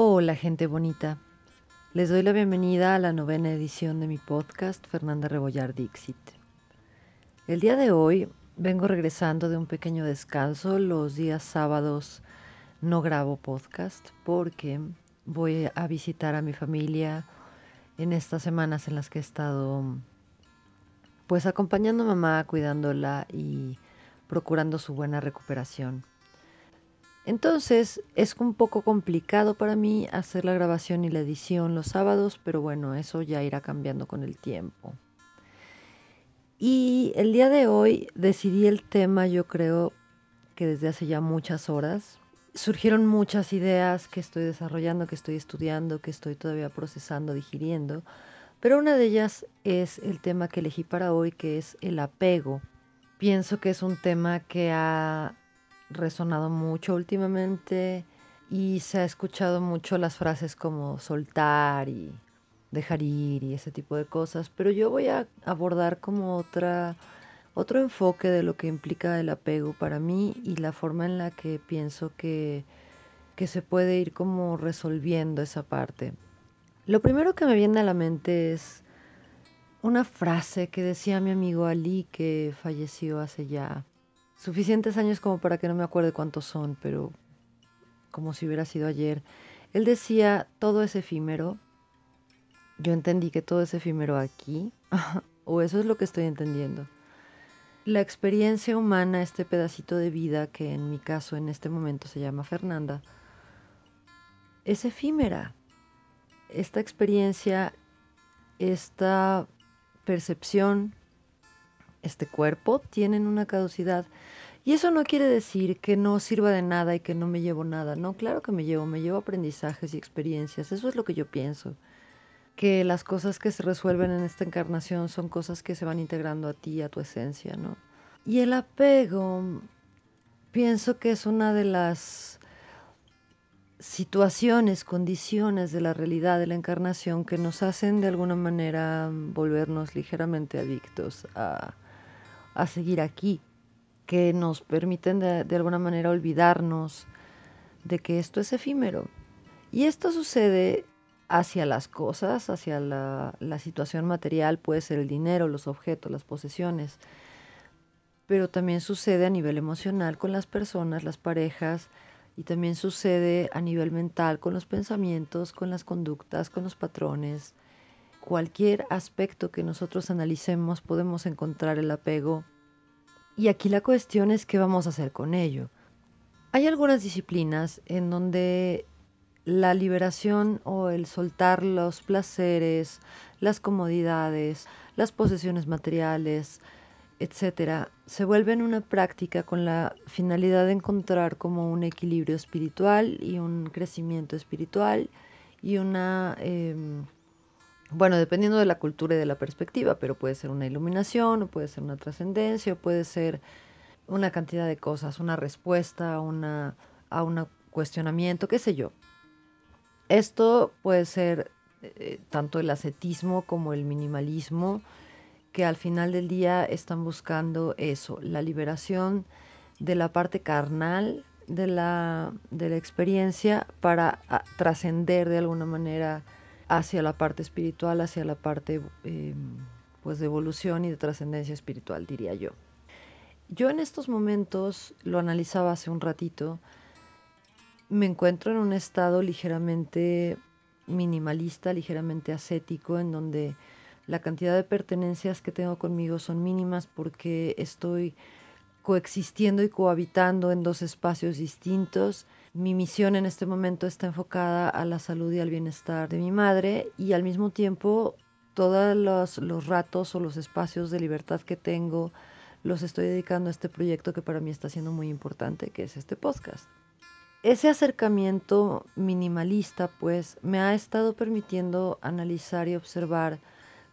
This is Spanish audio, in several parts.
Hola gente bonita. Les doy la bienvenida a la novena edición de mi podcast Fernanda Rebollar Dixit. El día de hoy vengo regresando de un pequeño descanso. Los días sábados no grabo podcast porque voy a visitar a mi familia en estas semanas en las que he estado pues acompañando a mamá, cuidándola y procurando su buena recuperación. Entonces es un poco complicado para mí hacer la grabación y la edición los sábados, pero bueno, eso ya irá cambiando con el tiempo. Y el día de hoy decidí el tema, yo creo que desde hace ya muchas horas. Surgieron muchas ideas que estoy desarrollando, que estoy estudiando, que estoy todavía procesando, digiriendo, pero una de ellas es el tema que elegí para hoy, que es el apego. Pienso que es un tema que ha resonado mucho últimamente y se ha escuchado mucho las frases como soltar y dejar ir y ese tipo de cosas, pero yo voy a abordar como otra otro enfoque de lo que implica el apego para mí y la forma en la que pienso que, que se puede ir como resolviendo esa parte. Lo primero que me viene a la mente es una frase que decía mi amigo Ali que falleció hace ya suficientes años como para que no me acuerde cuántos son, pero como si hubiera sido ayer. Él decía, todo es efímero. Yo entendí que todo es efímero aquí, o eso es lo que estoy entendiendo. La experiencia humana, este pedacito de vida que en mi caso en este momento se llama Fernanda, es efímera. Esta experiencia, esta percepción, este cuerpo tienen una caducidad. Y eso no quiere decir que no sirva de nada y que no me llevo nada. No, claro que me llevo, me llevo aprendizajes y experiencias. Eso es lo que yo pienso. Que las cosas que se resuelven en esta encarnación son cosas que se van integrando a ti, a tu esencia, ¿no? Y el apego, pienso que es una de las situaciones, condiciones de la realidad de la encarnación que nos hacen de alguna manera volvernos ligeramente adictos a, a seguir aquí, que nos permiten de, alguna manera olvidarnos de que esto es efímero. Y esto sucede hacia las cosas, hacia la, situación material, puede ser el dinero, los objetos, las posesiones, pero también sucede a nivel emocional con las personas, las parejas, y también sucede a nivel mental con los pensamientos, con las conductas, con los patrones, cualquier aspecto que nosotros analicemos podemos encontrar el apego. Y aquí la cuestión es qué vamos a hacer con ello. Hay algunas disciplinas en donde la liberación o el soltar los placeres, las comodidades, las posesiones materiales, etcétera, se vuelven una práctica con la finalidad de encontrar como un equilibrio espiritual y un crecimiento espiritual y una em, bueno, dependiendo de la cultura y de la perspectiva, pero puede ser una iluminación, o puede ser una trascendencia, o puede ser una cantidad de cosas, una respuesta una, a un cuestionamiento, qué sé yo. Esto puede ser eh, tanto el ascetismo como el minimalismo, que al final del día están buscando eso, la liberación de la parte carnal de la, de la experiencia para ah, trascender de alguna manera hacia la parte espiritual, hacia la parte eh, pues de evolución y de trascendencia espiritual, diría yo. Yo en estos momentos, lo analizaba hace un ratito, me encuentro en un estado ligeramente minimalista, ligeramente ascético, en donde la cantidad de pertenencias que tengo conmigo son mínimas porque estoy coexistiendo y cohabitando en dos espacios distintos mi misión en este momento está enfocada a la salud y al bienestar de mi madre y al mismo tiempo todos los, ratos o los espacios de libertad que tengo los estoy dedicando a este proyecto que para mí está siendo muy importante, que es este podcast. Ese acercamiento minimalista pues me ha estado permitiendo analizar y observar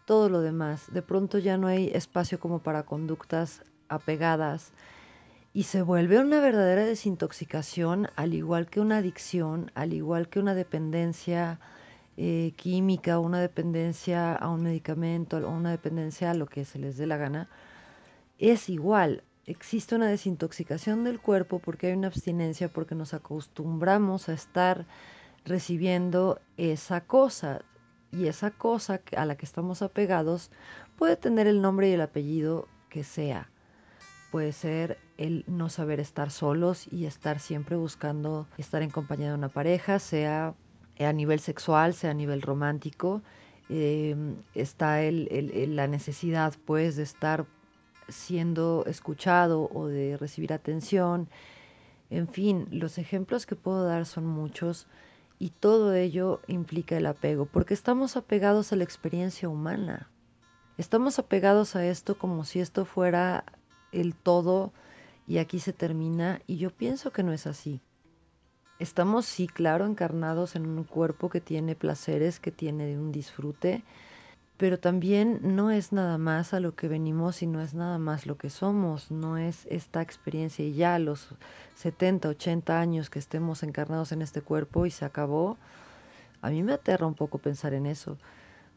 todo lo demás. De pronto ya no hay espacio como para conductas apegadas y se vuelve una verdadera desintoxicación, al igual que una adicción, al igual que una dependencia eh, química, una dependencia a un medicamento, o una dependencia a lo que se les dé la gana, es igual. Existe una desintoxicación del cuerpo porque hay una abstinencia, porque nos acostumbramos a estar recibiendo esa cosa. Y esa cosa a la que estamos apegados puede tener el nombre y el apellido que sea. Puede ser el no saber estar solos y estar siempre buscando estar en compañía de una pareja, sea a nivel sexual, sea a nivel romántico. Em, está la necesidad pues de estar siendo escuchado o de recibir atención. En fin, los ejemplos que puedo dar son muchos y todo ello implica el apego, porque estamos apegados a la experiencia humana. Estamos apegados a esto como si esto fuera el todo y aquí se termina y yo pienso que no es así. Estamos, sí, claro, encarnados en un cuerpo que tiene placeres, que tiene un disfrute, pero también no es nada más a lo que venimos y no es nada más lo que somos, no es esta experiencia y ya los 70, 80 años que estemos encarnados en este cuerpo y se acabó. A mí me aterra un poco pensar en eso.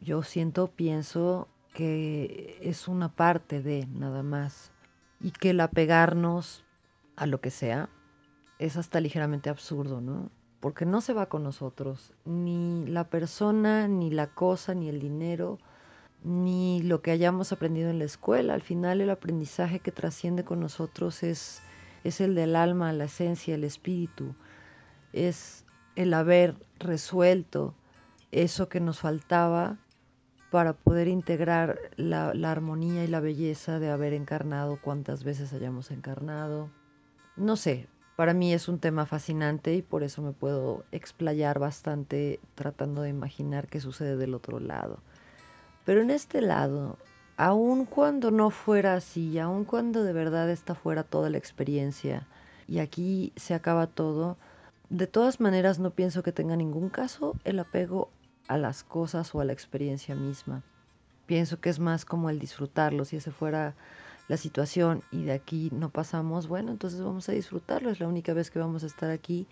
Yo siento, pienso que es una parte de nada más y que el apegarnos a lo que sea es hasta ligeramente absurdo, ¿no? Porque no se va con nosotros, ni la persona, ni la cosa, ni el dinero, ni lo que hayamos aprendido en la escuela. Al final el aprendizaje que trasciende con nosotros es, es el del alma, la esencia, el espíritu. Es el haber resuelto eso que nos faltaba para poder integrar la, armonía y la belleza de haber encarnado cuantas veces hayamos encarnado. No sé, para mí es un tema fascinante y por eso me puedo explayar bastante tratando de imaginar qué sucede del otro lado. Pero en este lado, aun cuando no fuera así, aun cuando de verdad esta fuera toda la experiencia y aquí se acaba todo, de todas maneras no pienso que tenga ningún caso el apego a las cosas o a la experiencia misma. Pienso que es más como el disfrutarlo, si ese fuera la situación y de aquí no pasamos, bueno, entonces vamos a disfrutarlo, es la única vez que vamos a estar aquí.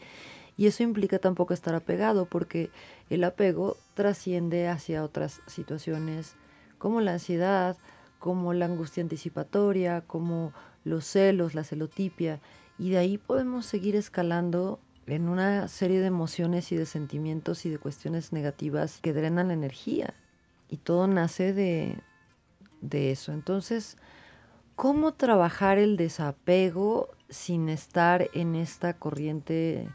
Y eso implica tampoco estar apegado, porque el apego trasciende hacia otras situaciones como la ansiedad, como la angustia anticipatoria, como los celos, la celotipia, y de ahí podemos seguir escalando en una serie de emociones y de sentimientos y de cuestiones negativas que drenan la energía. Y todo nace de, de eso. Entonces, cómo trabajar el desapego sin estar en esta corriente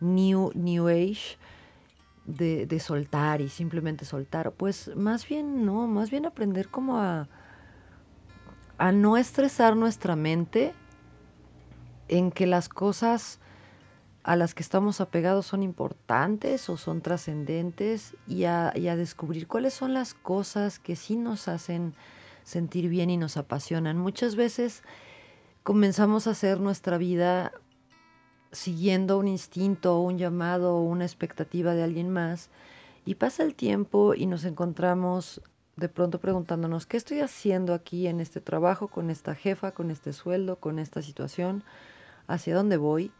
New, new Age de, de, soltar y simplemente soltar. Pues más bien no, más bien aprender como a, a no estresar nuestra mente en que las cosas a las que estamos apegados son importantes o son trascendentes y a, y a descubrir cuáles son las cosas que sí nos hacen sentir bien y nos apasionan. Muchas veces comenzamos a hacer nuestra vida siguiendo un instinto, un llamado o una expectativa de alguien más y pasa el tiempo y nos encontramos de pronto preguntándonos, ¿qué estoy haciendo aquí en este trabajo, con esta jefa, con este sueldo, con esta situación? ¿Hacia dónde voy?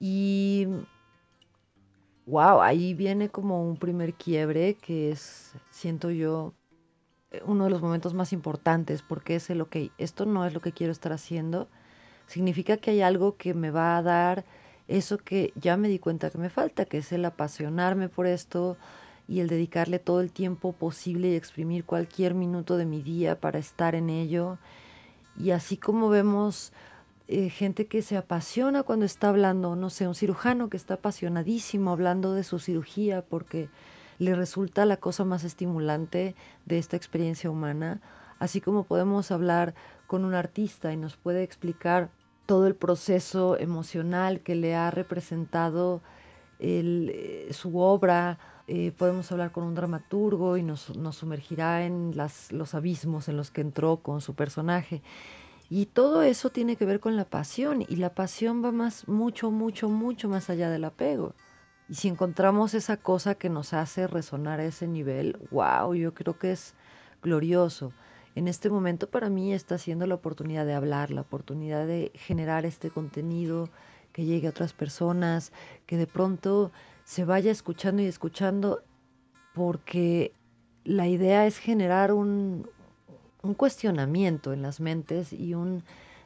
Y wow, ahí viene como un primer quiebre que es, siento yo, uno de los momentos más importantes porque es el, ok, esto no es lo que quiero estar haciendo, significa que hay algo que me va a dar eso que ya me di cuenta que me falta, que es el apasionarme por esto y el dedicarle todo el tiempo posible y exprimir cualquier minuto de mi día para estar en ello. Y así como vemos eh, gente que se apasiona cuando está hablando, no sé, un cirujano que está apasionadísimo hablando de su cirugía porque le resulta la cosa más estimulante de esta experiencia humana, así como podemos hablar con un artista y nos puede explicar todo el proceso emocional que le ha representado eh, su obra, eh, podemos hablar con un dramaturgo y nos, sumergirá en los abismos en los que entró con su personaje. Y todo eso tiene que ver con la pasión y la pasión va más, mucho, mucho, mucho más allá del apego. Y si encontramos esa cosa que nos hace resonar a ese nivel, wow, yo creo que es glorioso. En este momento para mí está siendo la oportunidad de hablar, la oportunidad de generar este contenido que llegue a otras personas, que de pronto se vaya escuchando y escuchando, porque la idea es generar un, un cuestionamiento en las mentes y un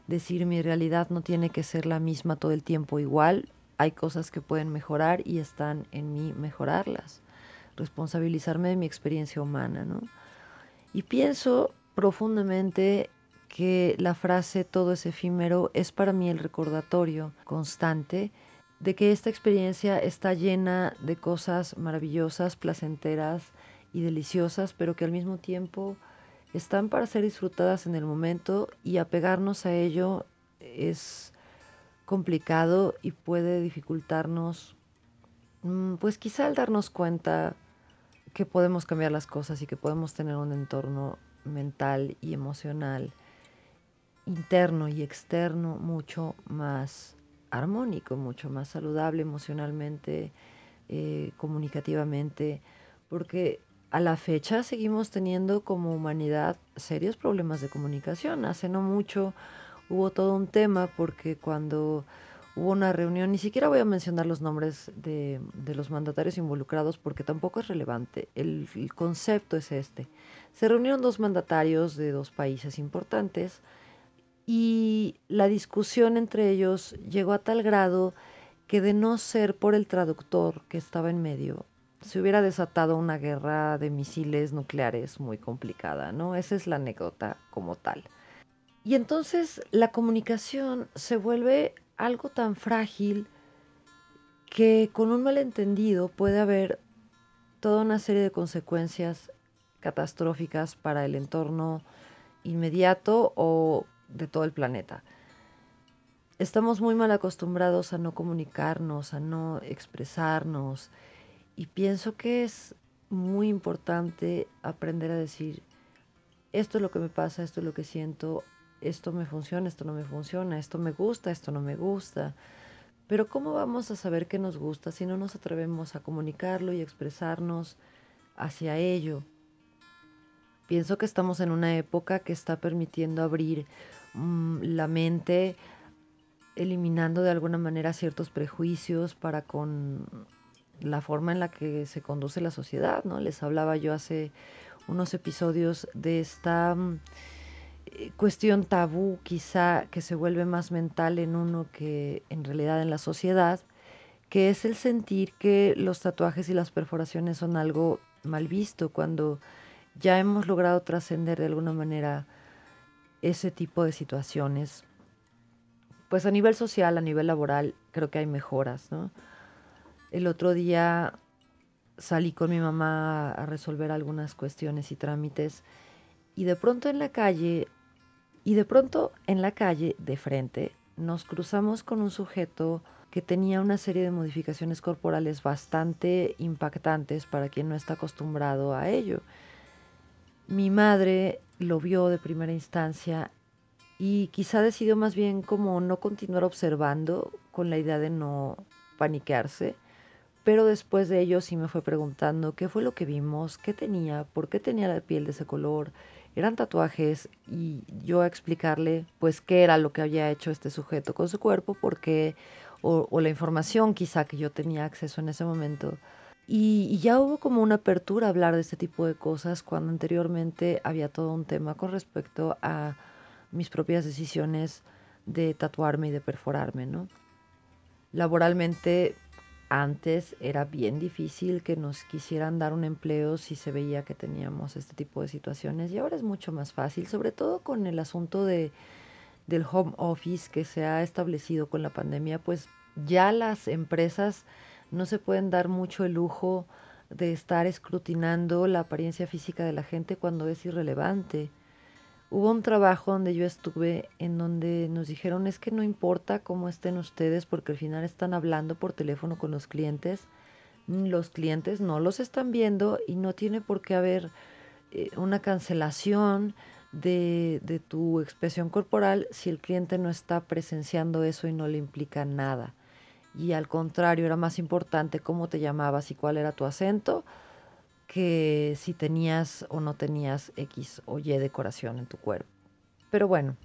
decir mi realidad no tiene que ser la misma todo el tiempo igual, hay cosas que pueden mejorar y están en mí mejorarlas. Responsabilizarme de mi experiencia humana, ¿no? Y pienso profundamente que la frase todo es efímero es para mí el recordatorio constante de que esta experiencia está llena de cosas maravillosas, placenteras y deliciosas, pero que al mismo tiempo están para ser disfrutadas en el momento y apegarnos a ello es complicado y puede dificultarnos, mm, pues quizá al darnos cuenta que podemos cambiar las cosas y que podemos tener un entorno mental y emocional interno y externo mucho más armónico, mucho más saludable emocionalmente, eh, comunicativamente, porque a la fecha seguimos teniendo como humanidad serios problemas de comunicación. Hace no mucho hubo todo un tema porque cuando hubo una reunión, ni siquiera voy a mencionar los nombres de, los mandatarios involucrados porque tampoco es relevante. El, el, concepto es este. Se reunieron dos mandatarios de dos países importantes y la discusión entre ellos llegó a tal grado que de no ser por el traductor que estaba en medio, se hubiera desatado una guerra de misiles nucleares muy complicada, ¿no? Esa es la anécdota como tal. Y entonces la comunicación se vuelve algo tan frágil que con un malentendido puede haber toda una serie de consecuencias catastróficas para el entorno inmediato o de todo el planeta. Estamos muy mal acostumbrados a no comunicarnos, a no expresarnos y pienso que es muy importante aprender a decir, esto es lo que me pasa, esto es lo que siento, esto me funciona, esto no me funciona, esto me gusta, esto no me gusta. Pero ¿cómo vamos a saber qué nos gusta si no nos atrevemos a comunicarlo y expresarnos hacia ello? Pienso que estamos en una época que está permitiendo abrir mm, la mente, eliminando de alguna manera ciertos prejuicios para con la forma en la que se conduce la sociedad, ¿no? Les hablaba yo hace unos episodios de esta mm, eh, cuestión tabú quizá que se vuelve más mental en uno que en realidad en la sociedad, que es el sentir que los tatuajes y las perforaciones son algo mal visto cuando ya hemos logrado trascender de alguna manera ese tipo de situaciones. Pues a nivel social, a nivel laboral, creo que hay mejoras, ¿no? El otro día salí con mi mamá a resolver algunas cuestiones y trámites y de pronto en la calle, y de pronto en la calle de frente, nos cruzamos con un sujeto que tenía una serie de modificaciones corporales bastante impactantes para quien no está acostumbrado a ello. Mi madre lo vio de primera instancia y quizá decidió más bien como no continuar observando con la idea de no paniquearse, pero después de ello sí me fue preguntando qué fue lo que vimos, qué tenía, por qué tenía la piel de ese color, eran tatuajes y yo a explicarle pues qué era lo que había hecho este sujeto con su cuerpo, porque o, o la información quizá que yo tenía acceso en ese momento y, ya hubo como una apertura a hablar de este tipo de cosas cuando anteriormente había todo un tema con respecto a mis propias decisiones de tatuarme y de perforarme, ¿no? Laboralmente antes era bien difícil que nos quisieran dar un empleo si se veía que teníamos este tipo de situaciones y ahora es mucho más fácil, sobre todo con el asunto de, del home office que se ha establecido con la pandemia, pues ya las empresas no se pueden dar mucho el lujo de estar escrutinando la apariencia física de la gente cuando es irrelevante. Hubo un trabajo donde yo estuve en donde nos dijeron es que no importa cómo estén ustedes porque al final están hablando por teléfono con los clientes. Los clientes no los están viendo y no tiene por qué haber eh, una cancelación de, de tu expresión corporal si el cliente no está presenciando eso y no le implica nada y al contrario era más importante cómo te llamabas y cuál era tu acento que si tenías o no tenías X o Y decoración en tu cuerpo. Pero bueno,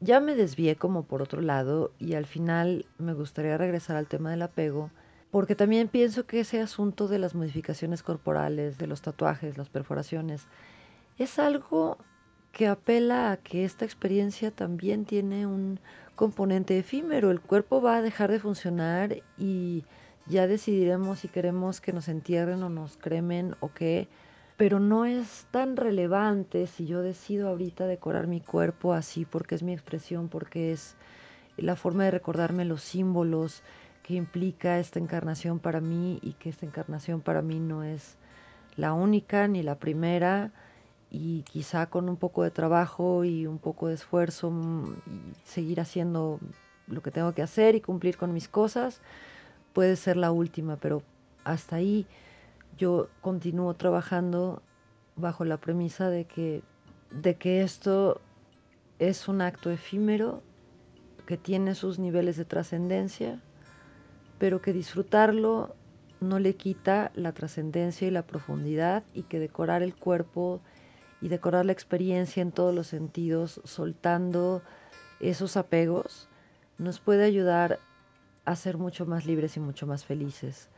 ya me desvié como por otro lado y al final me gustaría regresar al tema del apego porque también pienso que ese asunto de las modificaciones corporales, de los tatuajes, las perforaciones, es algo que apela a que esta experiencia también tiene un componente efímero. El cuerpo va a dejar de funcionar y ya decidiremos si queremos que nos entierren o nos cremen o qué, pero no es tan relevante si yo decido ahorita decorar mi cuerpo así porque es mi expresión, porque es la forma de recordarme los símbolos que implica esta encarnación para mí y que esta encarnación para mí no es la única ni la primera. Y quizá con un poco de trabajo y un poco de esfuerzo mm, seguir haciendo lo que tengo que hacer y cumplir con mis cosas, puede ser la última, pero hasta ahí yo continúo trabajando bajo la premisa de que, de que esto es un acto efímero que tiene sus niveles de trascendencia, pero que disfrutarlo no le quita la trascendencia y la profundidad y que decorar el cuerpo y decorar la experiencia en todos los sentidos, soltando esos apegos, nos puede ayudar a ser mucho más libres y mucho más felices.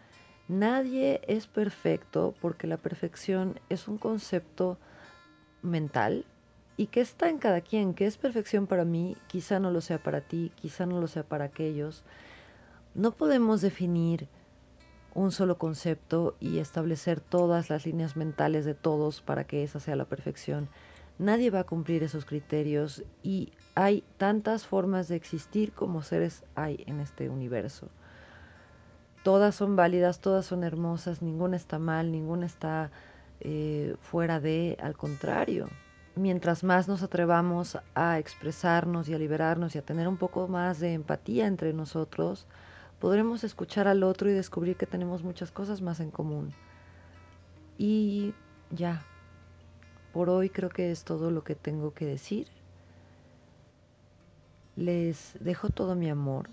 Nadie es perfecto porque la perfección es un concepto mental y que está en cada quien, que es perfección para mí, quizá no lo sea para ti, quizá no lo sea para aquellos. No podemos definir un solo concepto y establecer todas las líneas mentales de todos para que esa sea la perfección. Nadie va a cumplir esos criterios y hay tantas formas de existir como seres hay en este universo. Todas son válidas, todas son hermosas, ninguna está mal, ninguna está eh, fuera de, al contrario. Mientras más nos atrevamos a expresarnos y a liberarnos y a tener un poco más de empatía entre nosotros, podremos escuchar al otro y descubrir que tenemos muchas cosas más en común. Y ya, por hoy creo que es todo lo que tengo que decir. Les dejo todo mi amor.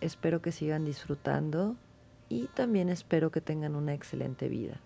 Espero que sigan disfrutando y también espero que tengan una excelente vida.